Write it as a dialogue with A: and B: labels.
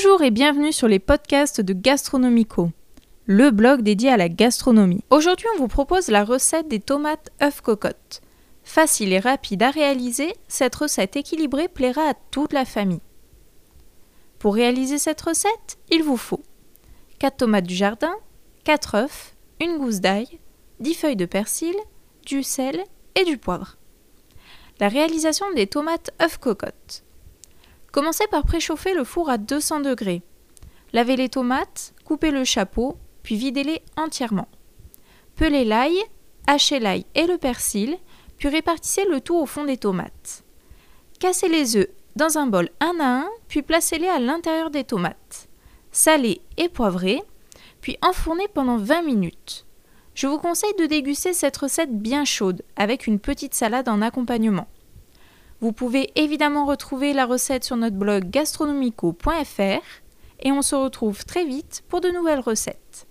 A: Bonjour et bienvenue sur les podcasts de Gastronomico, le blog dédié à la gastronomie. Aujourd'hui, on vous propose la recette des tomates œufs cocotte. Facile et rapide à réaliser, cette recette équilibrée plaira à toute la famille. Pour réaliser cette recette, il vous faut 4 tomates du jardin, 4 œufs, une gousse d'ail, 10 feuilles de persil, du sel et du poivre. La réalisation des tomates œufs cocotte. Commencez par préchauffer le four à 200 degrés. Lavez les tomates, coupez le chapeau, puis videz-les entièrement. Pelez l'ail, hachez l'ail et le persil, puis répartissez le tout au fond des tomates. Cassez les œufs dans un bol un à un, puis placez-les à l'intérieur des tomates. Salez et poivrez, puis enfournez pendant 20 minutes. Je vous conseille de déguster cette recette bien chaude, avec une petite salade en accompagnement. Vous pouvez évidemment retrouver la recette sur notre blog gastronomico.fr et on se retrouve très vite pour de nouvelles recettes.